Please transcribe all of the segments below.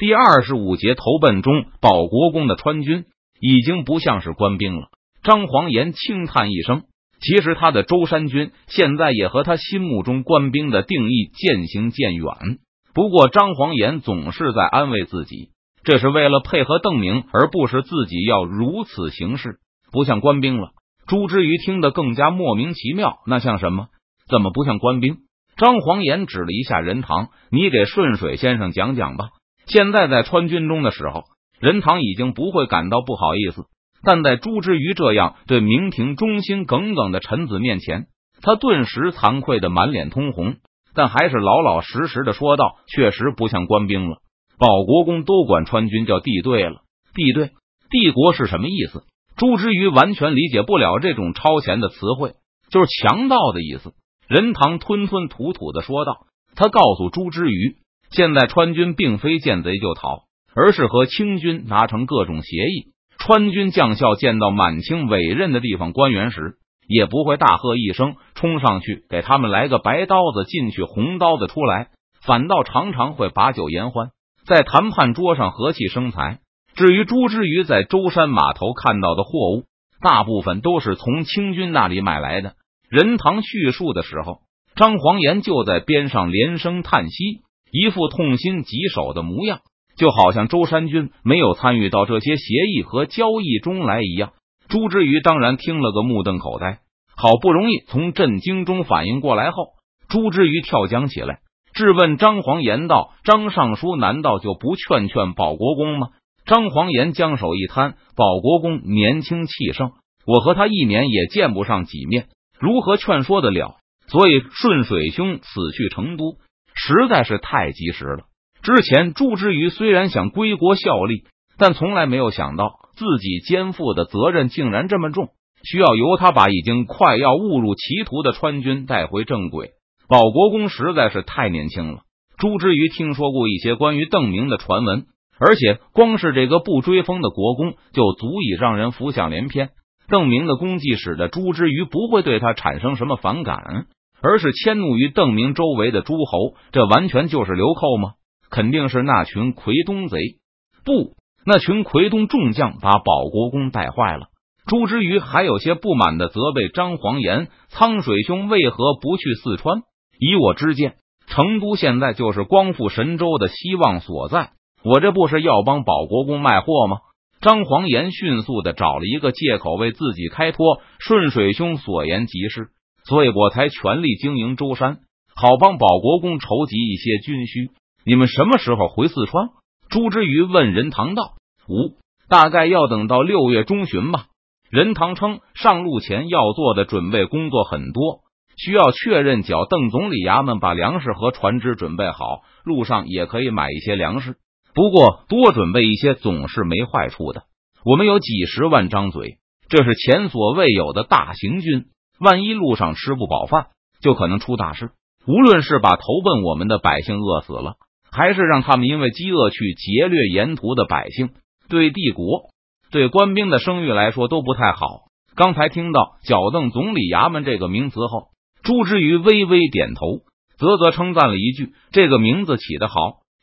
第二十五节投奔中保国公的川军已经不像是官兵了。张黄岩轻叹一声，其实他的舟山军现在也和他心目中官兵的定义渐行渐远。不过张黄岩总是在安慰自己，这是为了配合邓明，而不是自己要如此行事，不像官兵了。朱之瑜听得更加莫名其妙，那像什么？怎么不像官兵？张黄岩指了一下任堂，你给顺水先生讲讲吧。现在在川军中的时候，任堂已经不会感到不好意思，但在朱之瑜这样对明廷忠心耿耿的臣子面前，他顿时惭愧的满脸通红，但还是老老实实的说道：“确实不像官兵了。保国公都管川军叫帝队了，帝队帝国是什么意思？”朱之瑜完全理解不了这种超前的词汇，就是强盗的意思。任堂吞吞吐吐的说道：“他告诉朱之瑜，现在川军并非见贼就逃，而是和清军达成各种协议。川军将校见到满清委任的地方官员时，也不会大喝一声冲上去给他们来个白刀子进去，红刀子出来，反倒常常会把酒言欢，在谈判桌上和气生财。至于朱之瑜在舟山码头看到的货物，大部分都是从清军那里买来的。”任堂叙述的时候，张黄岩就在边上连声叹息，一副痛心疾首的模样，就好像周山君没有参与到这些协议和交易中来一样。朱之瑜当然听了个目瞪口呆，好不容易从震惊中反应过来后，朱之瑜跳江起来，质问张黄岩道：“张尚书难道就不劝劝保国公吗？”张黄岩将手一摊：“保国公年轻气盛，我和他一年也见不上几面。”如何劝说得了？所以顺水兄此去成都实在是太及时了。之前朱之瑜虽然想归国效力，但从来没有想到自己肩负的责任竟然这么重，需要由他把已经快要误入歧途的川军带回正轨。保国公实在是太年轻了。朱之瑜听说过一些关于邓明的传闻，而且光是这个不追封的国公就足以让人浮想联翩。邓明的功绩使得朱之瑜不会对他产生什么反感，而是迁怒于邓明周围的诸侯。这完全就是流寇吗？肯定是那群奎东贼！不，那群奎东众将把保国公带坏了。朱之瑜还有些不满的责备张黄岩：“苍水兄为何不去四川？以我之见，成都现在就是光复神州的希望所在。我这不是要帮保国公卖货吗？”张黄岩迅速的找了一个借口为自己开脱，顺水兄所言极是，所以我才全力经营舟山，好帮保国公筹集一些军需。你们什么时候回四川？朱之瑜问任堂道：“五，大概要等到六月中旬吧。”任堂称，上路前要做的准备工作很多，需要确认剿邓总理衙门把粮食和船只准备好，路上也可以买一些粮食。不过多准备一些总是没坏处的。我们有几十万张嘴，这是前所未有的大行军。万一路上吃不饱饭，就可能出大事。无论是把投奔我们的百姓饿死了，还是让他们因为饥饿去劫掠沿途的百姓，对帝国、对官兵的声誉来说都不太好。刚才听到“剿邓总理衙门”这个名词后，朱之瑜微微点头，啧啧称赞了一句：“这个名字起得好。”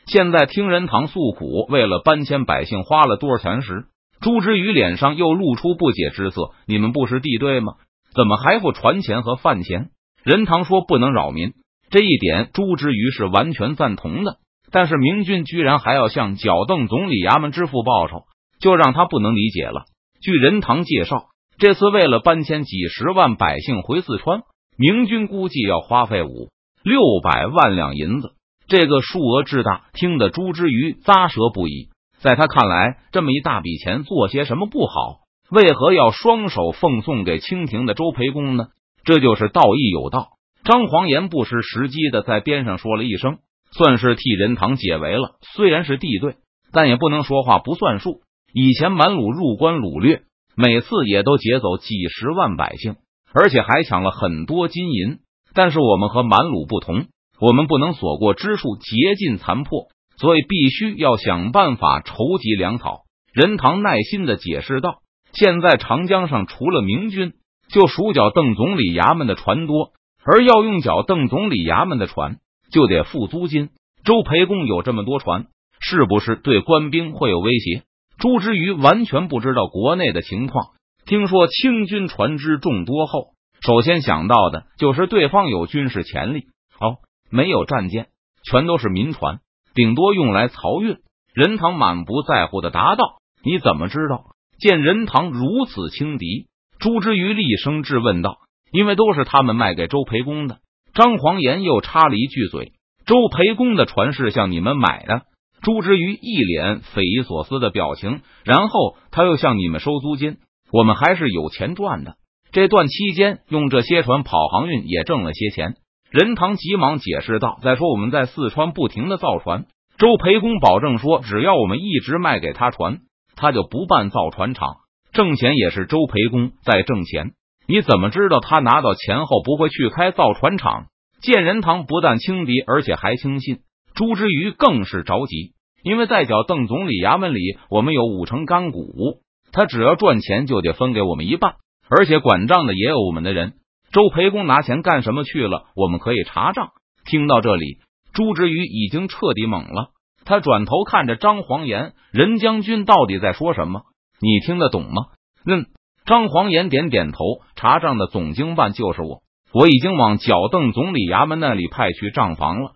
现在听任堂诉苦，为了搬迁百姓花了多少钱时，朱之瑜脸上又露出不解之色。你们不是地队吗？怎么还不船钱和饭钱？任堂说不能扰民，这一点朱之瑜是完全赞同的。但是明军居然还要向剿邓总理衙门支付报酬，就让他不能理解了。据任堂介绍，这次为了搬迁几十万百姓回四川，明军估计要花费五六百万两银子。这个数额之大，听得朱之瑜咂舌不已。在他看来，这么一大笔钱做些什么不好？为何要双手奉送给清廷的周培公呢？这就是道义有道。张黄岩不失时机的在边上说了一声，算是替任堂解围了。虽然是地对，但也不能说话不算数。以前满鲁入关掳掠，每次也都劫走几十万百姓，而且还抢了很多金银。但是我们和满鲁不同。我们不能所过之处竭尽残破，所以必须要想办法筹集粮草。任堂耐心的解释道：“现在长江上除了明军，就数剿邓总理衙门的船多，而要用剿邓总理衙门的船，就得付租金。周培公有这么多船，是不是对官兵会有威胁？朱之瑜完全不知道国内的情况。听说清军船只众多后，首先想到的就是对方有军事潜力。哦，没有战舰，全都是民船，顶多用来漕运。任堂满不在乎的答道：“你怎么知道？”见任堂如此轻敌，朱之瑜厉声质问道：“因为都是他们卖给周培公的。”张黄岩又插了一句嘴：“周培公的船是向你们买的。”朱之瑜一脸匪夷所思的表情，然后他又向你们收租金。我们还是有钱赚的。这段期间用这些船跑航运也挣了些钱。任堂急忙解释道：“再说我们在四川不停的造船，周培公保证说，只要我们一直卖给他船，他就不办造船厂，挣钱也是周培公在挣钱。你怎么知道他拿到钱后不会去开造船厂？”建仁堂不但轻敌，而且还轻信，朱之瑜更是着急，因为在剿邓总理衙门里，我们有五成干股。他只要赚钱就得分给我们一半，而且管账的也有我们的人。周培公拿钱干什么去了？我们可以查账。听到这里，朱之瑜已经彻底懵了。他转头看着张黄岩，任将军到底在说什么？你听得懂吗？嗯。张黄岩点点头。查账的总经办就是我，我已经往剿邓总理衙门那里派去账房了。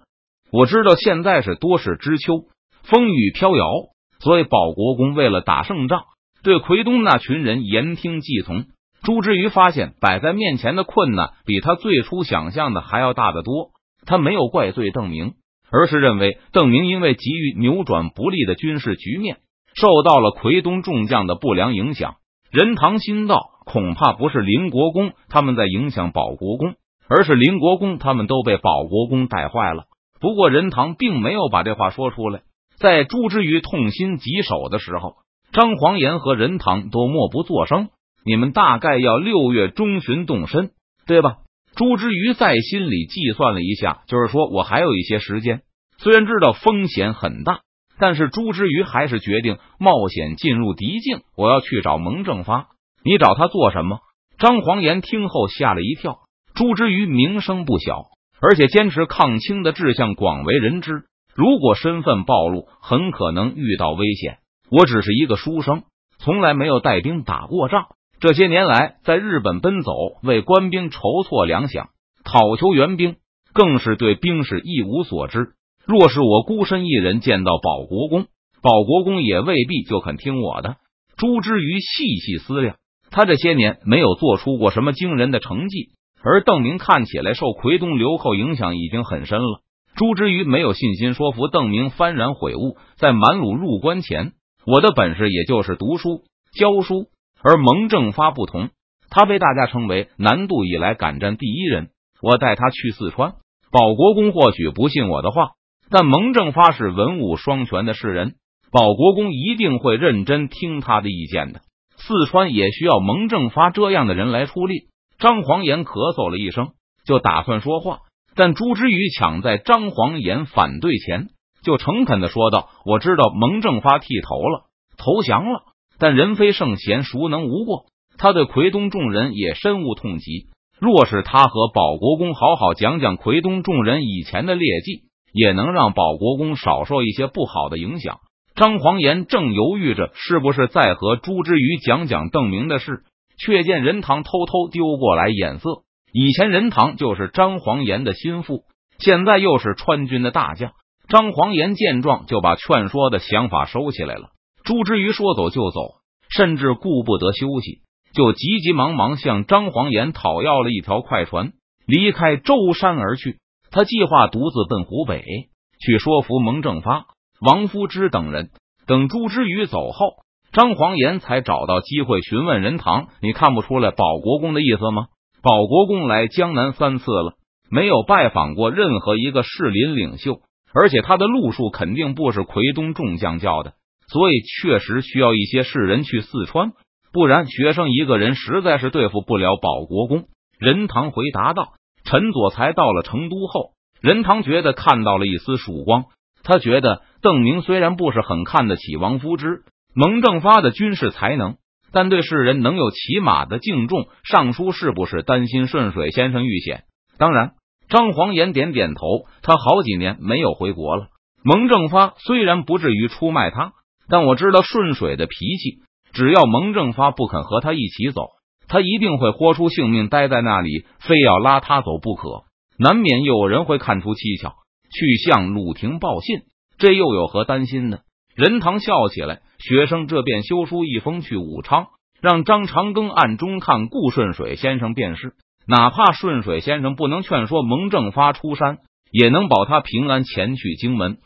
我知道现在是多事之秋，风雨飘摇，所以保国公为了打胜仗。对奎东那群人言听计从，朱之瑜发现摆在面前的困难比他最初想象的还要大得多。他没有怪罪邓明，而是认为邓明因为急于扭转不利的军事局面，受到了奎东众将的不良影响。任堂心道，恐怕不是林国公他们在影响保国公，而是林国公他们都被保国公带坏了。不过任堂并没有把这话说出来。在朱之瑜痛心疾首的时候。张黄岩和任堂都默不作声。你们大概要六月中旬动身，对吧？朱之瑜在心里计算了一下，就是说我还有一些时间。虽然知道风险很大，但是朱之瑜还是决定冒险进入敌境。我要去找蒙正发，你找他做什么？张黄岩听后吓了一跳。朱之瑜名声不小，而且坚持抗清的志向广为人知。如果身份暴露，很可能遇到危险。我只是一个书生，从来没有带兵打过仗。这些年来，在日本奔走，为官兵筹措粮饷，讨求援兵，更是对兵士一无所知。若是我孤身一人见到保国公，保国公也未必就肯听我的。朱之瑜细细思量，他这些年没有做出过什么惊人的成绩，而邓明看起来受奎东流寇影响已经很深了。朱之瑜没有信心说服邓明幡然悔悟，在满鲁入关前。我的本事也就是读书教书，而蒙正发不同，他被大家称为南渡以来敢战第一人。我带他去四川，保国公或许不信我的话，但蒙正发是文武双全的士人，保国公一定会认真听他的意见的。四川也需要蒙正发这样的人来出力。张黄岩咳嗽了一声，就打算说话，但朱之瑜抢在张黄岩反对前。就诚恳的说道：“我知道蒙正发剃头了，投降了，但人非圣贤，孰能无过？他对奎东众人也深恶痛疾。若是他和保国公好好讲讲奎东众人以前的劣迹，也能让保国公少受一些不好的影响。”张黄岩正犹豫着是不是再和朱之瑜讲讲邓明的事，却见任堂偷偷丢过来眼色。以前任堂就是张黄岩的心腹，现在又是川军的大将。张黄岩见状，就把劝说的想法收起来了。朱之瑜说走就走，甚至顾不得休息，就急急忙忙向张黄岩讨要了一条快船，离开舟山而去。他计划独自奔湖北，去说服蒙正发、王夫之等人。等朱之瑜走后，张黄岩才找到机会询问任堂：“你看不出来保国公的意思吗？保国公来江南三次了，没有拜访过任何一个士林领袖。”而且他的路数肯定不是奎东众将教的，所以确实需要一些士人去四川，不然学生一个人实在是对付不了保国公。任堂回答道：“陈佐才到了成都后，任堂觉得看到了一丝曙光。他觉得邓明虽然不是很看得起王夫之、蒙正发的军事才能，但对世人能有起码的敬重。尚书是不是担心顺水先生遇险？当然。”张黄岩点点头，他好几年没有回国了，蒙正发虽然不至于出卖他，但我知道顺水的脾气。只要蒙正发不肯和他一起走，他一定会豁出性命待在那里，非要拉他走不可。难免有人会看出蹊跷，去向鲁廷报信。这又有何担心呢？任堂笑起来，学生这便修书一封去武昌，让张长庚暗中看顾顺水先生便是。哪怕顺水先生不能劝说蒙正发出山，也能保他平安前去荆门。